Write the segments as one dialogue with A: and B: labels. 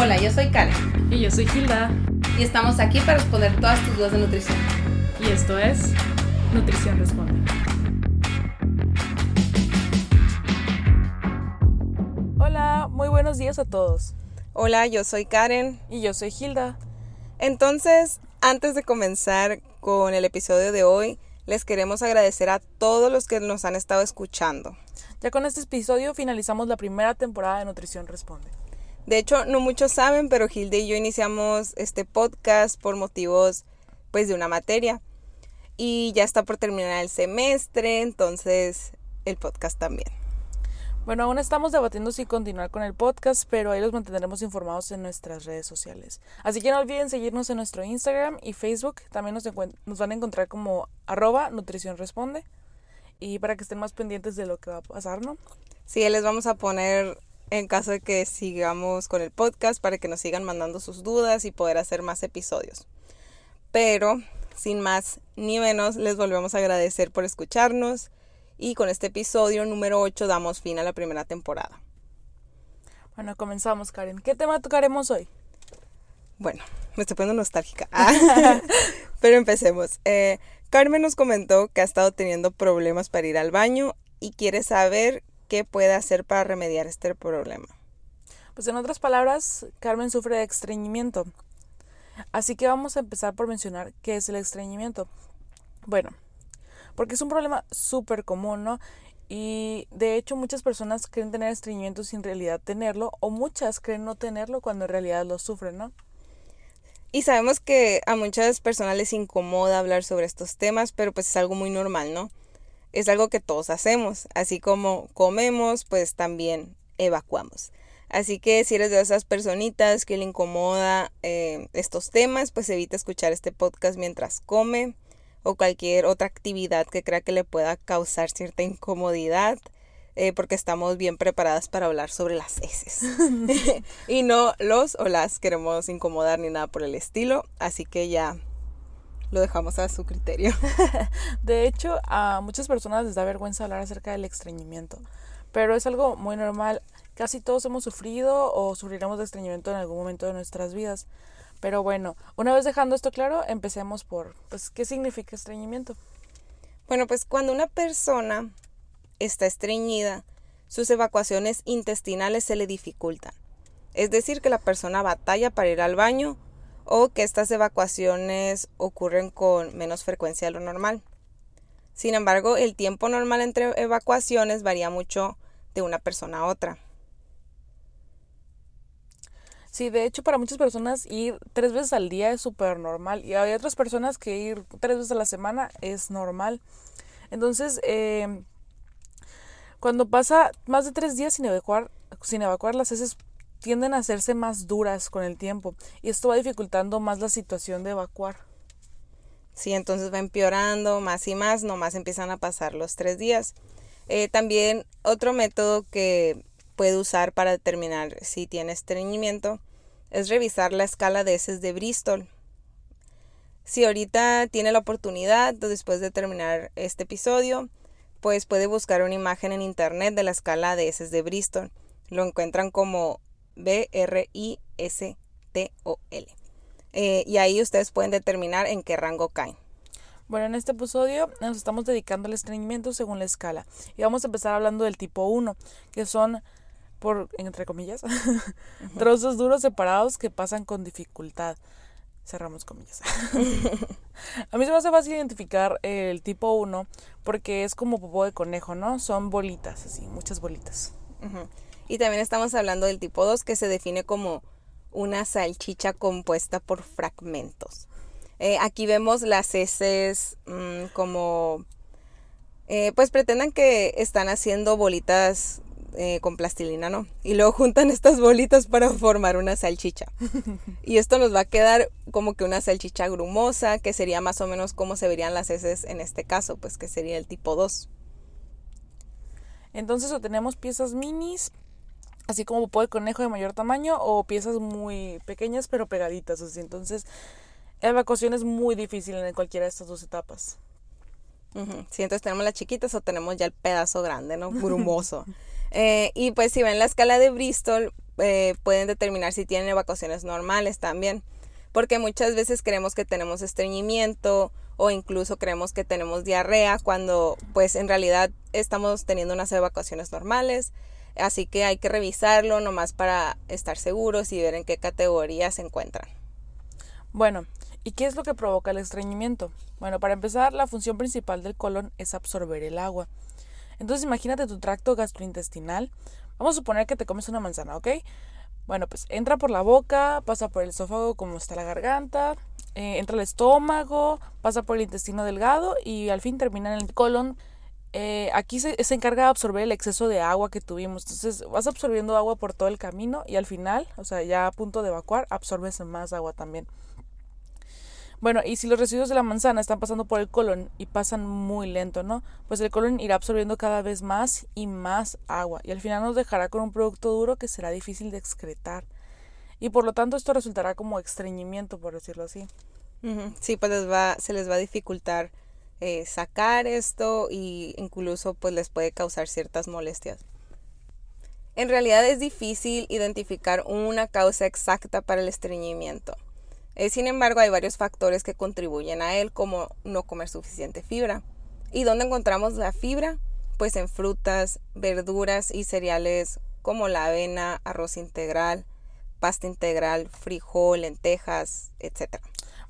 A: Hola, yo soy Karen
B: Y yo soy Hilda.
A: y estamos aquí para responder todas tus dudas de nutrición.
B: Y esto es Nutrición Responde. Hola, muy buenos días a todos.
C: Hola, yo soy Karen.
B: Y yo soy Hilda.
C: Entonces, antes de comenzar con el episodio de hoy, les queremos agradecer a todos los que nos han estado escuchando.
B: Ya con este episodio finalizamos la primera temporada de Nutrición Responde.
C: De hecho, no muchos saben, pero Hilde y yo iniciamos este podcast por motivos pues de una materia. Y ya está por terminar el semestre, entonces el podcast también.
B: Bueno, aún estamos debatiendo si continuar con el podcast, pero ahí los mantendremos informados en nuestras redes sociales. Así que no olviden seguirnos en nuestro Instagram y Facebook. También nos, nos van a encontrar como arroba Nutrición Responde. Y para que estén más pendientes de lo que va a pasar, ¿no?
C: Sí, les vamos a poner en caso de que sigamos con el podcast para que nos sigan mandando sus dudas y poder hacer más episodios. Pero, sin más ni menos, les volvemos a agradecer por escucharnos y con este episodio número 8 damos fin a la primera temporada.
B: Bueno, comenzamos, Karen. ¿Qué tema tocaremos hoy?
C: Bueno, me estoy poniendo nostálgica. Ah, Pero empecemos. Eh, Carmen nos comentó que ha estado teniendo problemas para ir al baño y quiere saber qué puede hacer para remediar este problema.
B: Pues en otras palabras, Carmen sufre de estreñimiento. Así que vamos a empezar por mencionar qué es el estreñimiento. Bueno, porque es un problema súper común, ¿no? Y de hecho muchas personas creen tener estreñimiento sin realidad tenerlo, o muchas creen no tenerlo cuando en realidad lo sufren, ¿no?
C: Y sabemos que a muchas personas les incomoda hablar sobre estos temas, pero pues es algo muy normal, ¿no? Es algo que todos hacemos, así como comemos, pues también evacuamos. Así que si eres de esas personitas que le incomoda eh, estos temas, pues evita escuchar este podcast mientras come o cualquier otra actividad que crea que le pueda causar cierta incomodidad, eh, porque estamos bien preparadas para hablar sobre las heces. y no los o las queremos incomodar ni nada por el estilo, así que ya lo dejamos a su criterio.
B: De hecho, a muchas personas les da vergüenza hablar acerca del estreñimiento, pero es algo muy normal. Casi todos hemos sufrido o sufriremos de estreñimiento en algún momento de nuestras vidas. Pero bueno, una vez dejando esto claro, empecemos por, pues, ¿qué significa estreñimiento?
C: Bueno, pues cuando una persona está estreñida, sus evacuaciones intestinales se le dificultan. Es decir, que la persona batalla para ir al baño o que estas evacuaciones ocurren con menos frecuencia de lo normal. Sin embargo, el tiempo normal entre evacuaciones varía mucho de una persona a otra.
B: Sí, de hecho, para muchas personas ir tres veces al día es súper normal y hay otras personas que ir tres veces a la semana es normal. Entonces, eh, cuando pasa más de tres días sin evacuar, sin evacuar las heces tienden a hacerse más duras con el tiempo y esto va dificultando más la situación de evacuar.
C: Sí, entonces va empeorando más y más, nomás empiezan a pasar los tres días. Eh, también otro método que puede usar para determinar si tiene estreñimiento es revisar la escala de heces de Bristol. Si ahorita tiene la oportunidad, después de terminar este episodio, pues puede buscar una imagen en internet de la escala de heces de Bristol. Lo encuentran como B-R-I-S-T-O-L. Eh, y ahí ustedes pueden determinar en qué rango caen.
B: Bueno, en este episodio nos estamos dedicando al estreñimiento según la escala y vamos a empezar hablando del tipo 1, que son por entre comillas, trozos duros separados que pasan con dificultad. Cerramos comillas. a mí se me hace fácil identificar el tipo 1 porque es como popó de conejo, ¿no? Son bolitas, así, muchas bolitas.
C: Y también estamos hablando del tipo 2 que se define como una salchicha compuesta por fragmentos. Eh, aquí vemos las heces mm, como, eh, pues pretendan que están haciendo bolitas eh, con plastilina, ¿no? Y luego juntan estas bolitas para formar una salchicha. Y esto nos va a quedar como que una salchicha grumosa, que sería más o menos como se verían las heces en este caso, pues que sería el tipo 2.
B: Entonces o tenemos piezas minis, así como popó de conejo de mayor tamaño, o piezas muy pequeñas pero pegaditas, así. Entonces, la evacuación es muy difícil en cualquiera de estas dos etapas.
C: Ujú. Sí, entonces tenemos las chiquitas o tenemos ya el pedazo grande, ¿no? Grumoso. Eh, y pues si ven la escala de Bristol, eh, pueden determinar si tienen evacuaciones normales también. Porque muchas veces creemos que tenemos estreñimiento o incluso creemos que tenemos diarrea cuando pues en realidad estamos teniendo unas evacuaciones normales. Así que hay que revisarlo nomás para estar seguros y ver en qué categoría se encuentran.
B: Bueno, ¿y qué es lo que provoca el estreñimiento? Bueno, para empezar, la función principal del colon es absorber el agua. Entonces imagínate tu tracto gastrointestinal. Vamos a suponer que te comes una manzana, ¿ok? Bueno, pues entra por la boca, pasa por el esófago como está la garganta, eh, entra al estómago, pasa por el intestino delgado y al fin termina en el colon. Eh, aquí se, encarga de absorber el exceso de agua que tuvimos. Entonces vas absorbiendo agua por todo el camino y al final, o sea, ya a punto de evacuar, absorbes más agua también. Bueno, y si los residuos de la manzana están pasando por el colon y pasan muy lento, ¿no? Pues el colon irá absorbiendo cada vez más y más agua y al final nos dejará con un producto duro que será difícil de excretar. Y por lo tanto esto resultará como estreñimiento, por decirlo así.
C: Sí, pues les va, se les va a dificultar eh, sacar esto y incluso pues les puede causar ciertas molestias. En realidad es difícil identificar una causa exacta para el estreñimiento. Eh, sin embargo, hay varios factores que contribuyen a él, como no comer suficiente fibra. ¿Y dónde encontramos la fibra? Pues en frutas, verduras y cereales como la avena, arroz integral, pasta integral, frijol, lentejas, etc.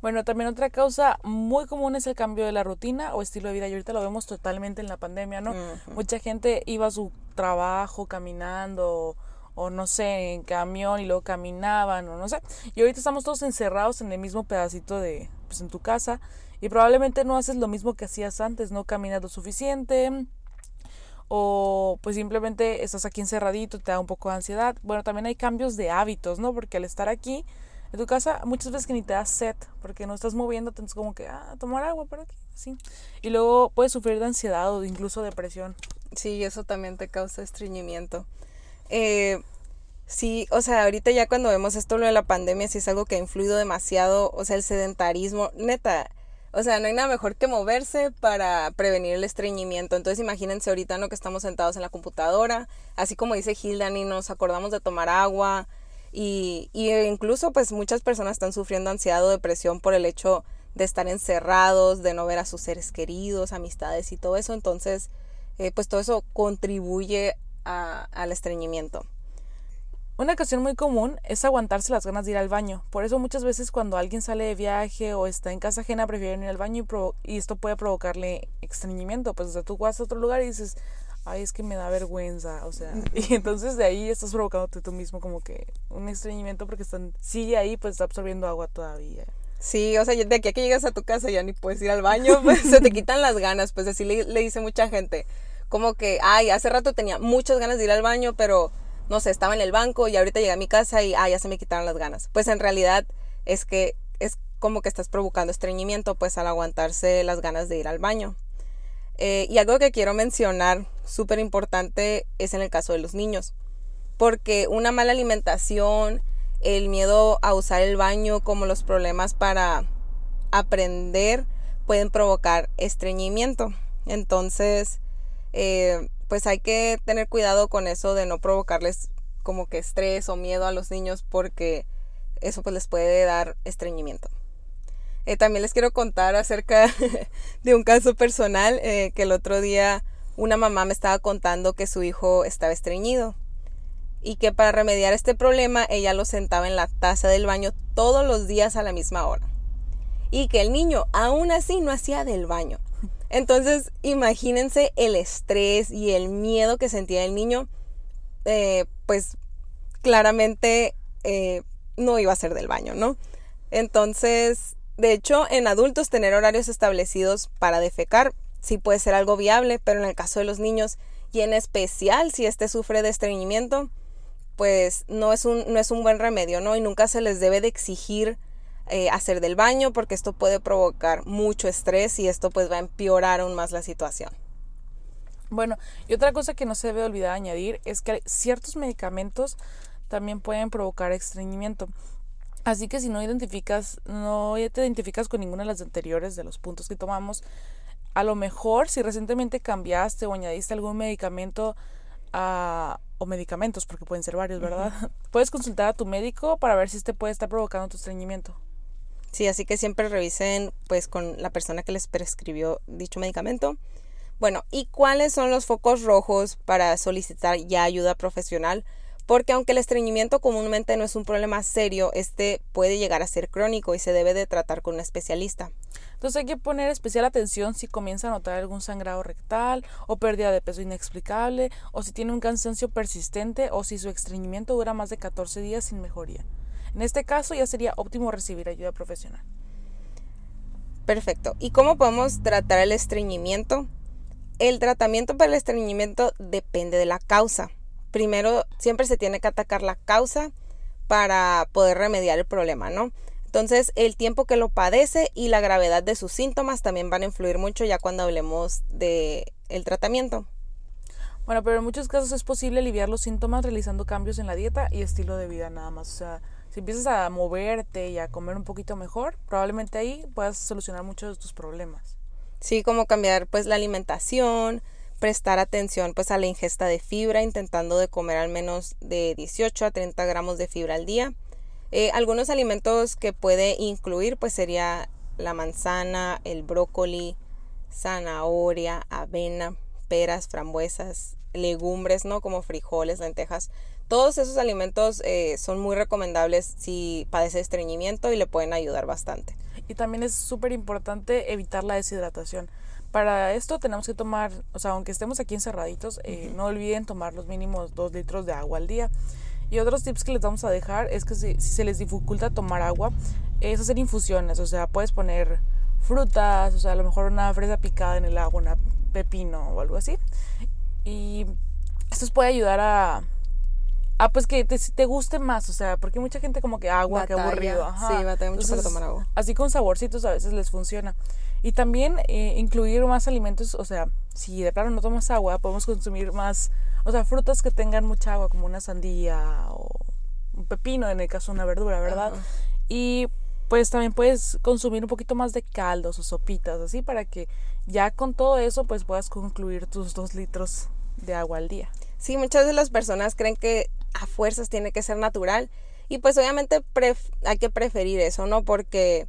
B: Bueno, también otra causa muy común es el cambio de la rutina o estilo de vida. Y ahorita lo vemos totalmente en la pandemia, ¿no? Mucha gente iba a su trabajo caminando o no sé, en camión y luego caminaban o no sé. Y ahorita estamos todos encerrados en el mismo pedacito de, pues en tu casa y probablemente no haces lo mismo que hacías antes, no caminas lo suficiente o pues simplemente estás aquí encerradito, te da un poco de ansiedad. Bueno, también hay cambios de hábitos, ¿no? Porque al estar aquí en tu casa muchas veces que ni te das sed porque no estás moviendo, entonces como que, ah, tomar agua por aquí, sí. Y luego puedes sufrir de ansiedad o incluso depresión.
C: Sí, eso también te causa estreñimiento. Eh, sí, o sea, ahorita ya cuando vemos esto lo de la pandemia, sí es algo que ha influido demasiado, o sea, el sedentarismo, neta, o sea, no hay nada mejor que moverse para prevenir el estreñimiento. Entonces imagínense ahorita ¿no? que estamos sentados en la computadora, así como dice Hilda, ni nos acordamos de tomar agua y, y incluso pues muchas personas están sufriendo ansiedad o depresión por el hecho de estar encerrados, de no ver a sus seres queridos, amistades y todo eso. Entonces, eh, pues todo eso contribuye al estreñimiento.
B: Una ocasión muy común es aguantarse las ganas de ir al baño. Por eso muchas veces cuando alguien sale de viaje o está en casa ajena prefieren ir al baño y, esto puede provocarle estreñimiento. Pues o sea, tú vas a otro lugar y dices, ay, es que me da vergüenza. O sea, y entonces de ahí estás provocándote tú mismo como que un estreñimiento porque están, sigue ahí, pues está absorbiendo agua todavía.
C: Sí, o sea, de aquí a que llegas a tu casa ya ni puedes ir al baño, pues se te quitan las ganas. Pues así le, dice mucha gente como que, ay, hace rato tenía muchas ganas de ir al baño, pero no sé, estaba en el banco y ahorita llegué a mi casa y, ay, ya se me quitaron las ganas. Pues en realidad es que es como que estás provocando estreñimiento, pues al aguantarse las ganas de ir al baño. Eh, y algo que quiero mencionar súper importante es en el caso de los niños, porque una mala alimentación, el miedo a usar el baño, como los problemas para aprender, pueden provocar estreñimiento. Entonces, eh, pues hay que tener cuidado con eso de no provocarles como que estrés o miedo a los niños porque eso pues les puede dar estreñimiento. Eh, también les quiero contar acerca de un caso personal eh, que el otro día una mamá me estaba contando que su hijo estaba estreñido y que para remediar este problema ella lo sentaba en la taza del baño todos los días a la misma hora y que el niño aún así no hacía del baño. Entonces, imagínense el estrés y el miedo que sentía el niño, eh, pues claramente no iba a ser del baño, ¿no? Entonces, de hecho, en adultos tener horarios establecidos para defecar sí puede ser algo viable, pero en el caso de los niños y en especial si éste sufre de estreñimiento, pues no es un, no es un buen remedio, ¿no? Y nunca se les debe de exigir eh, hacer del baño porque esto puede provocar mucho estrés y esto pues va a empeorar aún más la situación.
B: Bueno, y otra cosa que no se debe olvidar añadir es que ciertos medicamentos también pueden provocar estreñimiento. Así que si no identificas, no te identificas con ninguna de las anteriores de los puntos que tomamos, a lo mejor si recientemente cambiaste o añadiste algún medicamento a, o medicamentos, porque pueden ser varios, ¿verdad? Puedes consultar a tu médico para ver si este puede estar provocando tu estreñimiento.
C: Sí, así que siempre revisen pues con la persona que les prescribió dicho medicamento. Bueno, ¿y cuáles son los focos rojos para solicitar ya ayuda profesional? Porque aunque el estreñimiento comúnmente no es un problema serio, este puede llegar a ser crónico y se debe de tratar con un especialista.
B: Entonces hay que poner especial atención si comienza a notar algún sangrado rectal o pérdida de peso inexplicable o si tiene un cansancio persistente o si su estreñimiento dura más de 14 días sin mejoría. En este caso ya sería óptimo recibir ayuda profesional.
C: Perfecto. ¿Y cómo podemos tratar el estreñimiento? El tratamiento para el estreñimiento depende de la causa. Primero, siempre se tiene que atacar la causa para poder remediar el problema, ¿no? Entonces, el tiempo que lo padece y la gravedad de sus síntomas también van a influir mucho ya cuando hablemos de el tratamiento.
B: Bueno, pero en muchos casos es posible aliviar los síntomas realizando cambios en la dieta y estilo de vida nada más. O sea, si empiezas a moverte y a comer un poquito mejor, probablemente ahí puedas solucionar muchos de tus problemas.
C: Sí, como cambiar pues la alimentación, prestar atención pues a la ingesta de fibra, intentando de comer al menos de 18 a 30 gramos de fibra al día. Eh, algunos alimentos que puede incluir pues sería la manzana, el brócoli, zanahoria, avena, peras, frambuesas, legumbres, ¿no? Como frijoles, lentejas. Todos esos alimentos eh, son muy recomendables si padece estreñimiento y le pueden ayudar bastante.
B: Y también es súper importante evitar la deshidratación. Para esto tenemos que tomar, o sea, aunque estemos aquí encerraditos, eh, no olviden tomar los mínimos dos litros de agua al día. Y otros tips que les vamos a dejar es que si, si se les dificulta tomar agua, es hacer infusiones. O sea, puedes poner frutas, o sea, a lo mejor una fresa picada en el agua, una pepino o algo así. Y esto puede ayudar a, Ah, pues que te, te guste más, o sea, porque mucha gente como que agua, que aburrido.
C: Sí, batalla mucho para tomar agua.
B: Así con saborcitos a veces les funciona. Y también eh, incluir más alimentos, o sea, si de plano no tomas agua, podemos consumir más, o sea, frutas que tengan mucha agua, como una sandía o un pepino, en el caso de una verdura, ¿verdad? Y pues también puedes consumir un poquito más de caldos o sopitas, así, para que ya con todo eso, pues puedas concluir tus dos litros de agua al día.
C: Sí, muchas de las personas creen que a fuerzas tiene que ser natural y pues obviamente hay que preferir eso, ¿no? Porque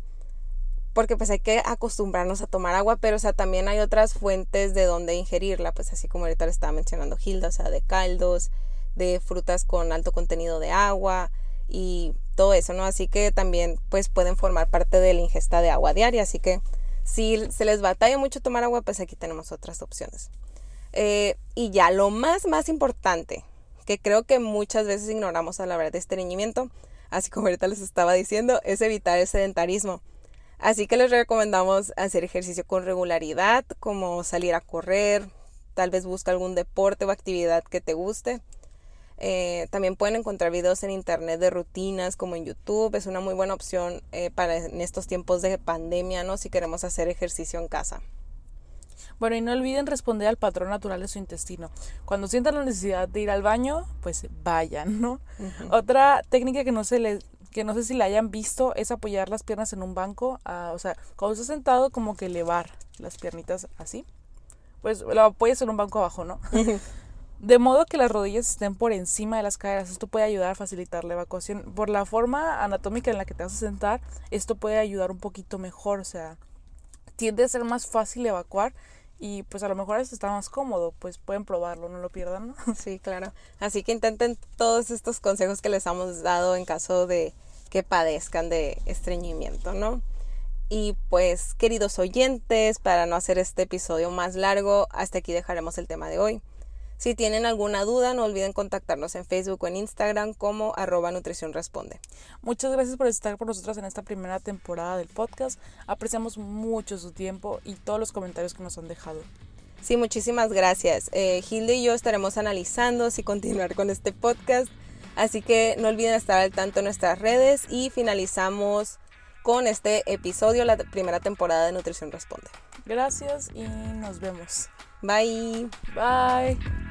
C: porque pues hay que acostumbrarnos a tomar agua, pero o sea, también hay otras fuentes de donde ingerirla, pues así como ahorita le estaba mencionando Hilda, o sea, de caldos, de frutas con alto contenido de agua y todo eso, ¿no? Así que también pues pueden formar parte de la ingesta de agua diaria, así que si se les batalla mucho tomar agua, pues aquí tenemos otras opciones. Eh, y ya lo más, más importante, que creo que muchas veces ignoramos a la hora de estreñimiento, así como ahorita les estaba diciendo, es evitar el sedentarismo. Así que les recomendamos hacer ejercicio con regularidad, como salir a correr, tal vez busca algún deporte o actividad que te guste. Eh, también pueden encontrar videos en internet de rutinas como en YouTube. Es una muy buena opción eh, para en estos tiempos de pandemia, ¿no? Si queremos hacer ejercicio en casa.
B: Bueno, y no olviden responder al patrón natural de su intestino. Cuando sientan la necesidad de ir al baño, pues vayan, ¿no? Otra técnica que no se les que no sé si la hayan visto es apoyar las piernas en un banco, o sea, cuando estás sentado como que elevar las piernitas así. Pues lo apoyas en un banco abajo, ¿no? De modo que las rodillas estén por encima de las caderas. Esto puede ayudar a facilitar la evacuación. Por la forma anatómica en la que te vas a sentar, esto puede ayudar un poquito mejor. O sea, tiende a ser más fácil evacuar y pues a lo mejor esto está más cómodo, pues pueden probarlo, no lo pierdan.
C: Sí, claro. Así que intenten todos estos consejos que les hemos dado en caso de que padezcan de estreñimiento, ¿no? Y pues, queridos oyentes, para no hacer este episodio más largo, hasta aquí dejaremos el tema de hoy. Si tienen alguna duda, no olviden contactarnos en Facebook o en Instagram como arroba nutrición responde.
B: Muchas gracias por estar con nosotros en esta primera temporada del podcast. Apreciamos mucho su tiempo y todos los comentarios que nos han dejado.
C: Sí, muchísimas gracias. Eh, Hilde y yo estaremos analizando si continuar con este podcast. Así que no olviden estar al tanto en nuestras redes y finalizamos con este episodio, la primera temporada de Nutrición Responde.
B: Gracias y nos vemos.
C: Bye.
B: Bye.